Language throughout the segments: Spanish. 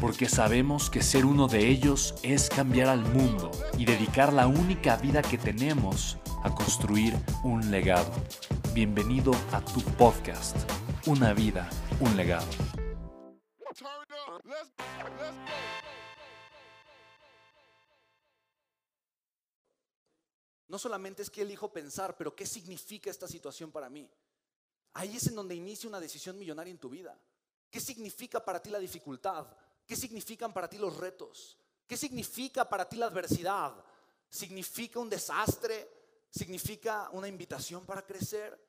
porque sabemos que ser uno de ellos es cambiar al mundo y dedicar la única vida que tenemos a construir un legado. Bienvenido a tu podcast, Una vida, un legado. No solamente es que elijo pensar, pero ¿qué significa esta situación para mí? Ahí es en donde inicia una decisión millonaria en tu vida. ¿Qué significa para ti la dificultad? ¿Qué significan para ti los retos? ¿Qué significa para ti la adversidad? ¿Significa un desastre? ¿Significa una invitación para crecer?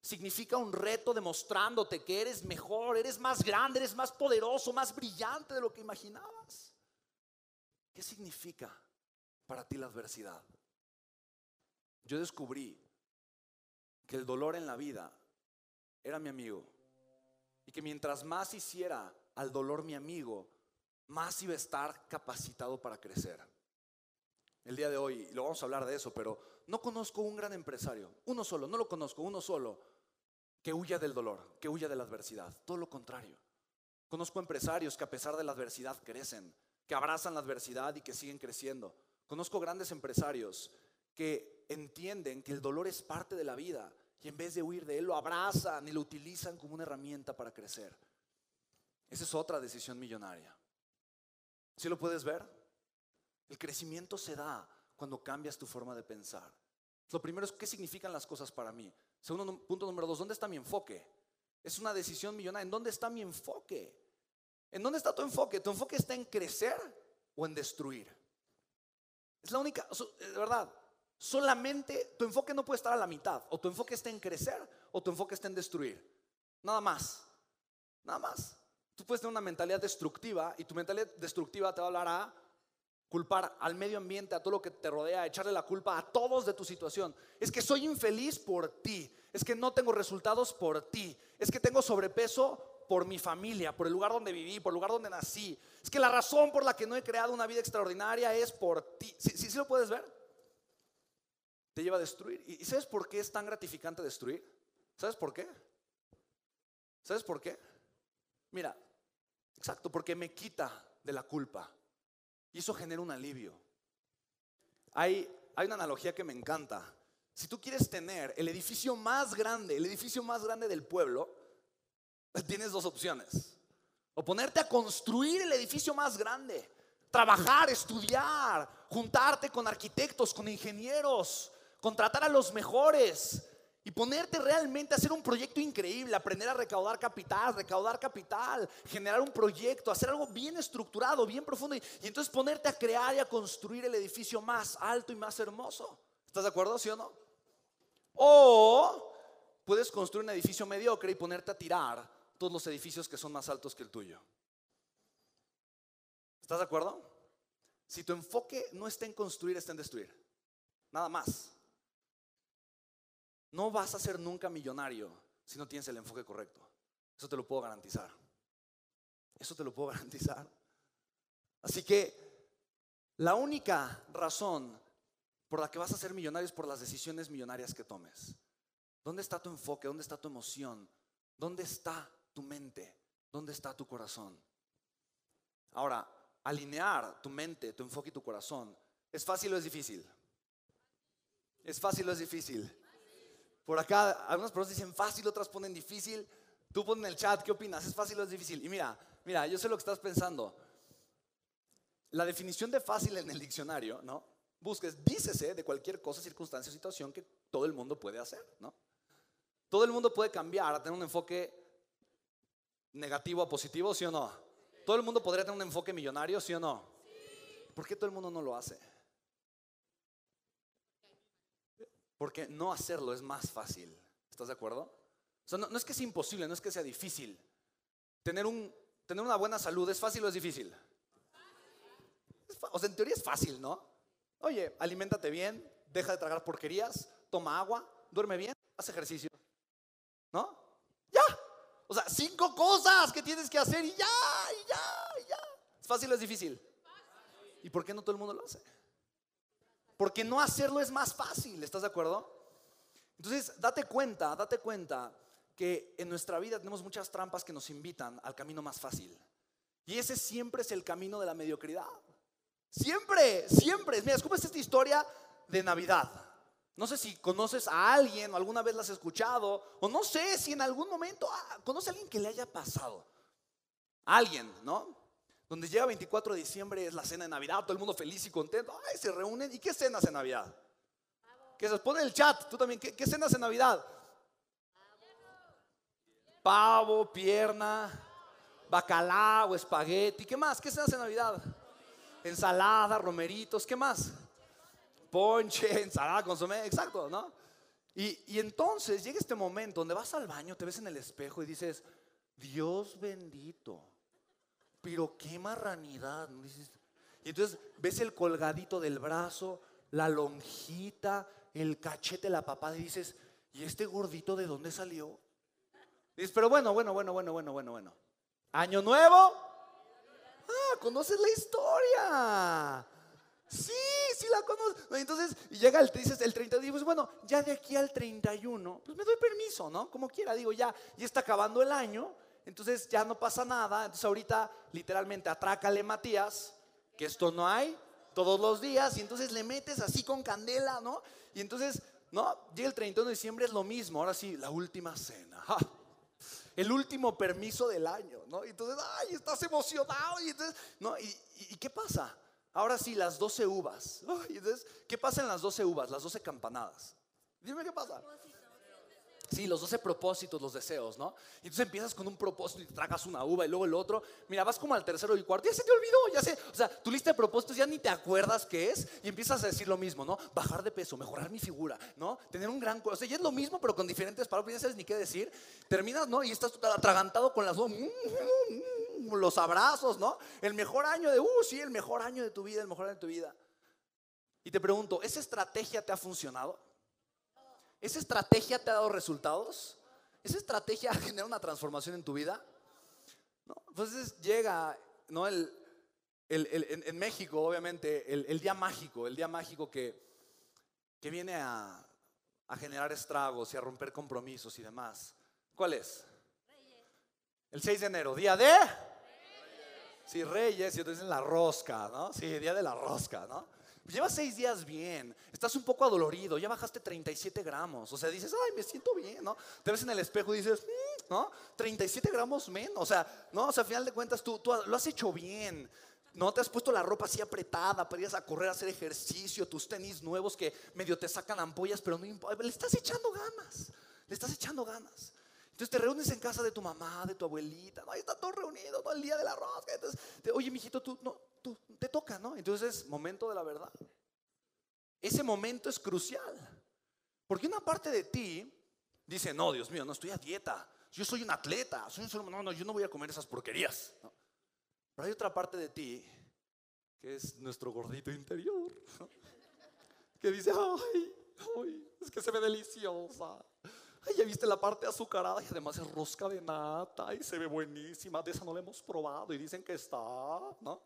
¿Significa un reto demostrándote que eres mejor, eres más grande, eres más poderoso, más brillante de lo que imaginabas? ¿Qué significa para ti la adversidad? Yo descubrí que el dolor en la vida era mi amigo y que mientras más hiciera al dolor mi amigo, más iba a estar capacitado para crecer. El día de hoy, y lo vamos a hablar de eso, pero no conozco un gran empresario, uno solo, no lo conozco, uno solo, que huya del dolor, que huya de la adversidad. Todo lo contrario. Conozco empresarios que a pesar de la adversidad crecen, que abrazan la adversidad y que siguen creciendo. Conozco grandes empresarios que entienden que el dolor es parte de la vida y en vez de huir de él lo abrazan y lo utilizan como una herramienta para crecer. Esa es otra decisión millonaria. ¿Sí lo puedes ver? El crecimiento se da cuando cambias tu forma de pensar. Lo primero es, ¿qué significan las cosas para mí? Segundo punto número dos, ¿dónde está mi enfoque? Es una decisión millonaria. ¿En dónde está mi enfoque? ¿En dónde está tu enfoque? ¿Tu enfoque está en crecer o en destruir? Es la única, de verdad, solamente tu enfoque no puede estar a la mitad. O tu enfoque está en crecer o tu enfoque está en destruir. Nada más. Nada más. Tú puedes tener una mentalidad destructiva y tu mentalidad destructiva te va a hablar a culpar al medio ambiente, a todo lo que te rodea, a echarle la culpa a todos de tu situación. Es que soy infeliz por ti, es que no tengo resultados por ti, es que tengo sobrepeso por mi familia, por el lugar donde viví, por el lugar donde nací. Es que la razón por la que no he creado una vida extraordinaria es por ti. ¿Sí, sí, lo puedes ver? Te lleva a destruir. ¿Y sabes por qué es tan gratificante destruir? ¿Sabes por qué? ¿Sabes por qué? Mira, Exacto, porque me quita de la culpa. Y eso genera un alivio. Hay, hay una analogía que me encanta. Si tú quieres tener el edificio más grande, el edificio más grande del pueblo, tienes dos opciones. O ponerte a construir el edificio más grande, trabajar, estudiar, juntarte con arquitectos, con ingenieros, contratar a los mejores, y ponerte realmente a hacer un proyecto increíble, aprender a recaudar capital, recaudar capital, generar un proyecto, hacer algo bien estructurado, bien profundo y, entonces ponerte a crear y a construir el edificio más alto y más hermoso. ¿Estás de acuerdo, sí o no? O puedes construir un edificio mediocre y ponerte a tirar todos los edificios que son más altos que el tuyo. ¿Estás de acuerdo? Si tu enfoque no está en construir, está en destruir. Nada más. No vas a ser nunca millonario si no tienes el enfoque correcto. Eso te lo puedo garantizar. Eso te lo puedo garantizar. Así que la única razón por la que vas a ser millonario es por las decisiones millonarias que tomes. ¿Dónde está tu enfoque? ¿Dónde está tu emoción? ¿Dónde está tu mente? ¿Dónde está tu corazón? Ahora, alinear tu mente, tu enfoque y tu corazón, ¿es fácil o es difícil? ¿Es fácil o es difícil? Por acá, algunas personas dicen fácil, otras ponen difícil. Tú pon en el chat, ¿qué opinas? ¿Es fácil o es difícil? Y mira, mira, yo sé lo que estás pensando. La definición de fácil en el diccionario, ¿no? busques, dícese de cualquier cosa, circunstancia o situación que todo el mundo puede hacer, ¿no? Todo el mundo puede cambiar a tener un enfoque negativo a positivo, ¿sí o no? Todo el mundo podría tener un enfoque millonario, ¿sí o no? ¿Por qué todo el mundo no lo hace? Porque no hacerlo es más fácil. ¿Estás de acuerdo? No, es que sea imposible, no es que sea difícil. Tener, un, tener una buena salud, ¿es fácil o es difícil? o sea, en teoría es fácil, ¿no? Oye, aliméntate bien, deja de tragar porquerías, toma agua, duerme bien, haz ejercicio. ¿No? Ya. O sea, cinco cosas que tienes que hacer y ya, y ya, y ya. ¿Es fácil o es difícil? ¿Y por qué no todo el mundo lo hace? Porque no hacerlo es más fácil, ¿estás de acuerdo? Entonces, date cuenta, date cuenta que en nuestra vida tenemos muchas trampas que nos invitan al camino más fácil. Y ese siempre es el camino de la mediocridad. Siempre, siempre. Mira, escucha esta historia de Navidad. No sé si conoces a alguien o alguna vez la has escuchado, o no sé si en algún momento ah, conoce a alguien que le haya pasado. Alguien, ¿no? Donde llega 24 de diciembre es la cena de Navidad, todo el mundo feliz y contento. Ay, se reúnen. ¿Y qué cenas en Navidad? Que se pone el chat, tú también. ¿Qué, qué cenas en Navidad? Pavo, pierna, bacalao, espagueti. ¿Qué más? ¿Qué cenas en Navidad? Ensalada, romeritos. ¿Qué más? ponche, ensalada, consomé, exacto, ¿no? Y, entonces llega este momento donde vas al baño, te ves en el espejo y dices, Dios bendito, pero qué marranidad. Y entonces ves el colgadito del brazo, la lonjita, el cachete, la papada y dices, ¿y este gordito de dónde salió? dices, pero bueno, bueno, bueno, bueno, bueno, bueno, bueno. Año nuevo. Ah, conoces la historia. Sí, sí la conozco. Entonces llega el, dices, el 30 y pues bueno, ya de aquí al 31, pues me doy permiso, ¿no? Como quiera, digo, ya, ya está acabando el año, entonces ya no pasa nada. Entonces ahorita literalmente atrácale Matías, que esto no hay todos los días, y entonces le metes así con candela, ¿no? Y entonces, ¿no? Llega el 31 de diciembre, es lo mismo, ahora sí, la última cena. El último permiso del año, ¿no? Y entonces, ay, estás emocionado. Y entonces, ¿no? y qué pasa? Ahora sí, las 12 uvas. ¿Qué pasa en las 12 uvas? Las 12 campanadas. Dime qué pasa. Sí, los 12 propósitos, los deseos, ¿no? Y entonces empiezas con un propósito y te tragas una uva y luego el otro. Mira, vas como al tercero y cuarto. Ya se te olvidó, ya sé. O sea, tu lista de propósitos ya ni te acuerdas qué es y empiezas a decir lo mismo, ¿no? Bajar de peso, mejorar mi figura, ¿no? Tener un gran. O sea, ya es lo mismo, pero con diferentes palabras. Ya sabes ni qué decir. Terminas, ¿no? Y estás atragantado con las dos los abrazos, ¿no? El mejor año de, uh, sí, el mejor año de tu vida, el mejor año de tu vida. Y te pregunto, ¿esa estrategia te ha funcionado? ¿Esa estrategia te ha dado resultados? ¿Esa estrategia genera una transformación en tu vida? ¿No? Entonces llega, ¿no? El, en, México, obviamente, el, día mágico, el día mágico que, que viene a, a generar estragos y a romper compromisos y demás. ¿Cuál es? El 6 de enero, día de Sí, Reyes, y entonces la rosca, ¿no? Sí, día de la rosca, ¿no? Llevas seis días bien, estás un poco adolorido, ya bajaste 37 gramos, o sea, dices, ay, me siento bien, ¿no? Te ves en el espejo y dices, mm", ¿no? 37 gramos menos, o sea, ¿no? O sea, al final de cuentas tú, tú lo has hecho bien, ¿no? Te has puesto la ropa así apretada para ir a correr, a hacer ejercicio, tus tenis nuevos que medio te sacan ampollas, pero no importa, le estás echando ganas, le estás echando ganas. Entonces te reúnes en casa de tu mamá, de tu abuelita, ¿no? ahí está todo reunido, todo el día de la rosca. Entonces, oye, mijito, tú, no, tú, te toca, ¿no? Entonces es momento de la verdad. Ese momento es crucial. Porque una parte de ti dice, no, Dios mío, no estoy a dieta. Yo soy un atleta. Soy un no, no, yo no voy a comer esas porquerías. Pero hay otra parte de ti que es nuestro gordito interior. Que dice, ay, ay, es que se ve deliciosa. Ay, ya viste la parte azucarada y además es rosca de nata y se ve buenísima. De esa no la hemos probado y dicen que está, ¿no?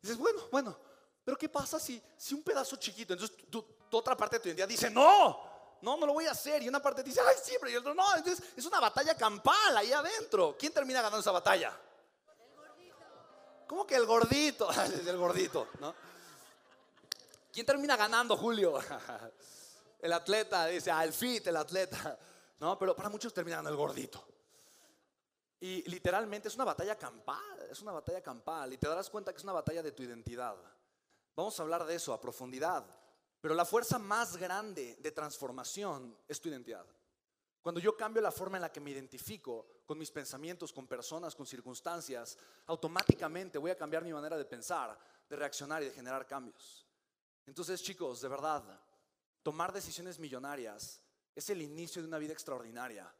dices, bueno, bueno, pero ¿qué pasa si, si un pedazo chiquito, entonces tu, otra parte de tu identidad dice, no, no, no lo voy a hacer. Y una parte dice, ay, siempre. Y otro, no, entonces es una batalla campal ahí adentro. ¿Quién termina ganando esa batalla? El gordito. ¿Cómo que el gordito? el gordito, ¿no? ¿Quién termina ganando, Julio? el atleta, dice, ah, fit, el atleta. No, pero para muchos terminan el gordito. Y literalmente es una batalla campal, es una batalla campal. Y te darás cuenta que es una batalla de tu identidad. Vamos a hablar de eso a profundidad. Pero la fuerza más grande de transformación es tu identidad. Cuando yo cambio la forma en la que me identifico con mis pensamientos, con personas, con circunstancias, automáticamente voy a cambiar mi manera de pensar, de reaccionar y de generar cambios. Entonces, chicos, de verdad, tomar decisiones millonarias es el inicio de una vida extraordinaria.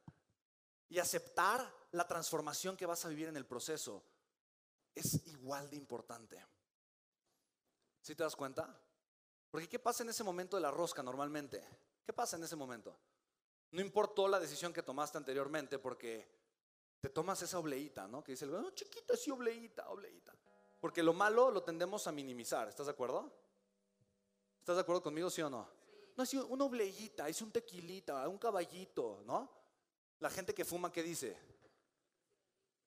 Y aceptar la transformación que vas a vivir en el proceso es igual de importante. ¿Sí te das cuenta? Porque ¿qué pasa en ese momento de la rosca normalmente? ¿Qué pasa en ese momento? No importó la decisión que tomaste anteriormente porque te tomas esa obleíta, ¿no? Que dice, oh, chiquita, sí, obleíta, obleíta. Porque lo malo lo tendemos a minimizar, ¿estás de acuerdo? ¿Estás de acuerdo conmigo, sí o no? No, es una obleíta, es un tequilita, un caballito, ¿no? La gente que fuma, ¿qué dice?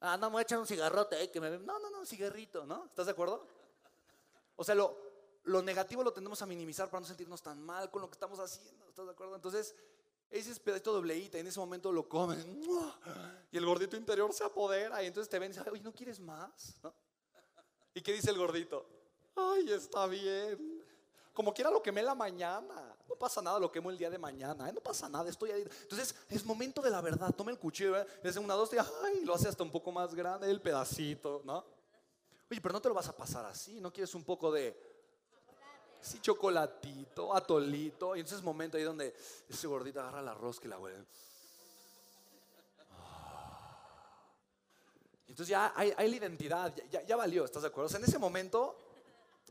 Ah, no, me voy a echar un cigarrote, eh, que me... No, no, no, un cigarrito, ¿no? ¿Estás de acuerdo? O sea, lo, lo negativo lo tendemos a minimizar para no sentirnos tan mal con lo que estamos haciendo, ¿estás de acuerdo? Entonces, ese pedacito de obleíta, y en ese momento lo comen, y el gordito interior se apodera, y entonces te ven y dicen, oye, ¿no quieres más? ¿Y qué dice el gordito? Ay, está bien. Como quiera lo quemé la mañana. No pasa nada, lo quemo el día de mañana. ¿eh? No pasa nada, estoy ahí. Entonces, es momento de la verdad. Toma el cuchillo, ¿eh? es una, dos, y ay, lo hace hasta un poco más grande el pedacito, ¿no? Oye, pero no te lo vas a pasar así. ¿No quieres un poco de sí, chocolatito, atolito? Y entonces es momento ahí donde ese gordito agarra la rosca y la huele. Entonces ya hay, la identidad, ya, ya, valió, ¿estás de acuerdo? O sea, en ese momento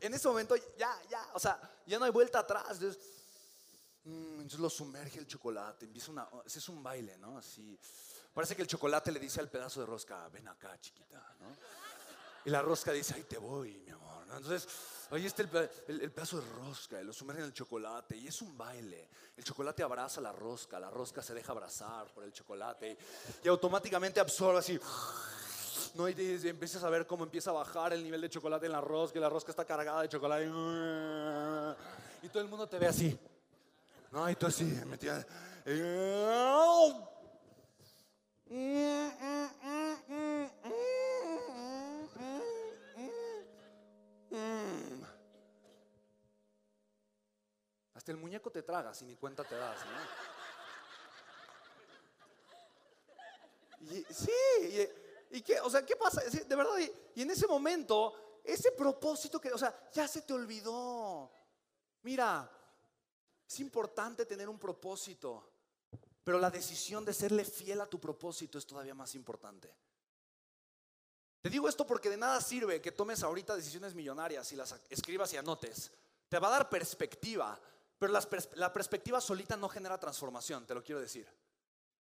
en ese momento ya, ya, o sea, ya no hay vuelta atrás. Mm, entonces, lo sumerge el chocolate, empieza una, es un baile, ¿no? Así, parece que el chocolate le dice al pedazo de rosca, ven acá, chiquita, ¿no? Y la rosca dice, ahí te voy, mi amor. Entonces, ahí está el, pedazo de rosca, y lo sumerge en el chocolate, y es un baile. El chocolate abraza la rosca, la rosca se deja abrazar por el chocolate, y automáticamente absorbe así ¿no? Y, empiezas a ver cómo empieza a bajar el nivel de chocolate en la rosca, y la rosca está cargada de chocolate. Y todo el mundo te ve así. ¿No? Y tú así, metida. Hasta el muñeco te traga, si ni cuenta te das, Y, sí, y, ¿Y qué? O sea, ¿qué pasa? De verdad, y, en ese momento, ese propósito que, o sea, ya se te olvidó. Mira, es importante tener un propósito, pero la decisión de serle fiel a tu propósito es todavía más importante. Te digo esto porque de nada sirve que tomes ahorita decisiones millonarias y las escribas y anotes. Te va a dar perspectiva, pero la perspectiva solita no genera transformación, te lo quiero decir.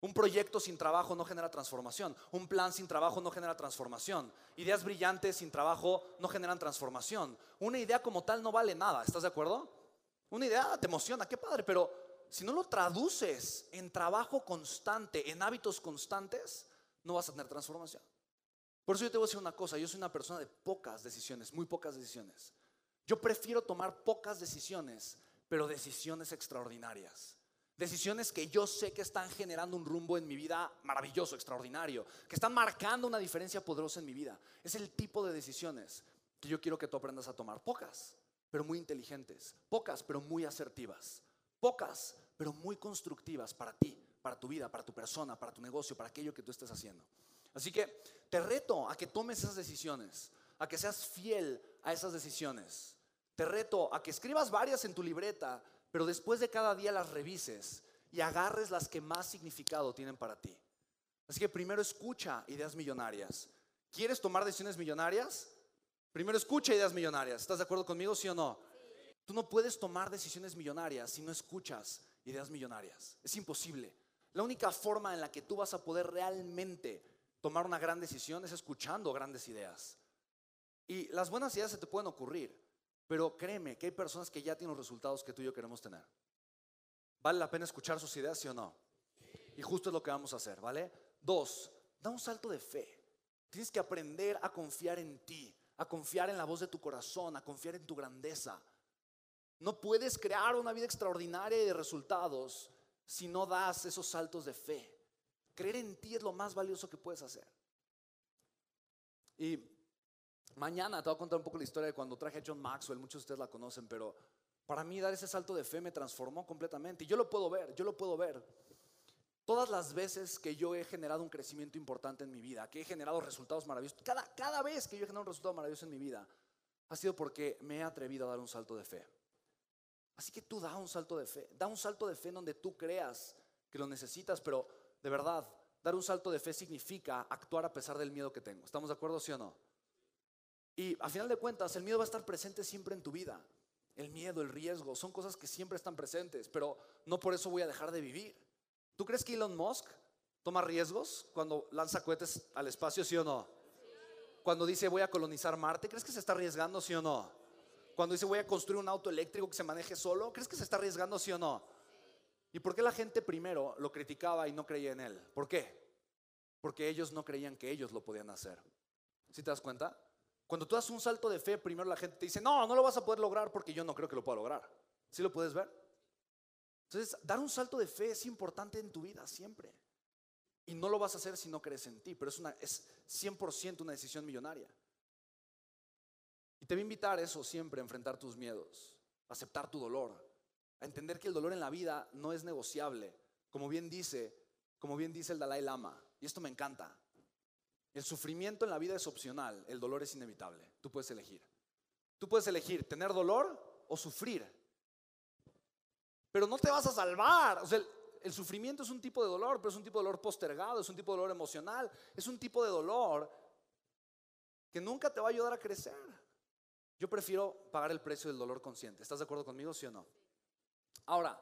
Un proyecto sin trabajo no genera transformación. Un plan sin trabajo no genera transformación. Ideas brillantes sin trabajo no generan transformación. Una idea como tal no vale nada. ¿Estás de acuerdo? Una idea te emociona, qué padre, pero si no lo traduces en trabajo constante, en hábitos constantes, no vas a tener transformación. Por eso yo te voy a decir una cosa, yo soy una persona de pocas decisiones, muy pocas decisiones. Yo prefiero tomar pocas decisiones, pero decisiones extraordinarias. Decisiones que yo sé que están generando un rumbo en mi vida maravilloso, extraordinario, que están marcando una diferencia poderosa en mi vida. Es el tipo de decisiones que yo quiero que tú aprendas a tomar. Pocas, pero muy inteligentes. Pocas, pero muy asertivas. Pocas, pero muy constructivas para ti, para tu vida, para tu persona, para tu negocio, para aquello que tú estés haciendo. Así que te reto a que tomes esas decisiones, a que seas fiel a esas decisiones. Te reto a que escribas varias en tu libreta pero después de cada día las revises y agarres las que más significado tienen para ti. Así que primero escucha ideas millonarias. ¿Quieres tomar decisiones millonarias? Primero escucha ideas millonarias. ¿Estás de acuerdo conmigo, sí o no? Tú no puedes tomar decisiones millonarias si no escuchas ideas millonarias. Es imposible. La única forma en la que tú vas a poder realmente tomar una gran decisión es escuchando grandes ideas. Y las buenas ideas se te pueden ocurrir, pero créeme que hay personas que ya tienen los resultados que tú y yo queremos tener. ¿Vale la pena escuchar sus ideas, sí o no? Y justo es lo que vamos a hacer, ¿vale? Dos, da un salto de fe. Tienes que aprender a confiar en ti, a confiar en la voz de tu corazón, a confiar en tu grandeza. No puedes crear una vida extraordinaria de resultados si no das esos saltos de fe. Creer en ti es lo más valioso que puedes hacer. Y Mañana te voy a contar un poco la historia de cuando traje a John Maxwell, muchos de ustedes la conocen, pero para mí dar ese salto de fe me transformó completamente. Y yo lo puedo ver, yo lo puedo ver. Todas las veces que yo he generado un crecimiento importante en mi vida, que he generado resultados maravillosos, cada, cada vez que yo he generado un resultado maravilloso en mi vida, ha sido porque me he atrevido a dar un salto de fe. Así que tú da un salto de fe, da un salto de fe en donde tú creas que lo necesitas, pero de verdad, dar un salto de fe significa actuar a pesar del miedo que tengo. ¿Estamos de acuerdo, sí o no? Y a final de cuentas, el miedo va a estar presente siempre en tu vida. El miedo, el riesgo, son cosas que siempre están presentes, pero no por eso voy a dejar de vivir. ¿Tú crees que Elon Musk toma riesgos cuando lanza cohetes al espacio, sí o no? Cuando dice voy a colonizar Marte, ¿crees que se está arriesgando, sí o no? Cuando dice voy a construir un auto eléctrico que se maneje solo, ¿crees que se está arriesgando, sí o no? ¿Y por qué la gente primero lo criticaba y no creía en él? ¿Por qué? Porque ellos no creían que ellos lo podían hacer. ¿Sí te das cuenta? Cuando tú das un salto de fe, primero la gente te dice, no, no lo vas a poder lograr porque yo no creo que lo pueda lograr. ¿Sí lo puedes ver? Entonces, dar un salto de fe es importante en tu vida siempre. Y no lo vas a hacer si no crees en ti, pero es, una, es 100% una decisión millonaria. Y te voy a invitar a eso siempre, a enfrentar tus miedos, a aceptar tu dolor, a entender que el dolor en la vida no es negociable, como bien dice, como bien dice el Dalai Lama, y esto me encanta. El sufrimiento en la vida es opcional, el dolor es inevitable. Tú puedes elegir. Tú puedes elegir tener dolor o sufrir. Pero no te vas a salvar. O sea, el, sufrimiento es un tipo de dolor, pero es un tipo de dolor postergado, es un tipo de dolor emocional, es un tipo de dolor que nunca te va a ayudar a crecer. Yo prefiero pagar el precio del dolor consciente. ¿Estás de acuerdo conmigo, sí o no? Ahora,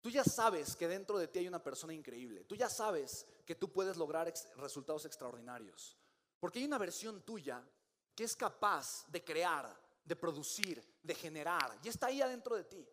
Tú ya sabes que dentro de ti hay una persona increíble. Tú ya sabes que tú puedes lograr resultados extraordinarios. Porque hay una versión tuya que es capaz de crear, de producir, de generar. Y está ahí adentro de ti.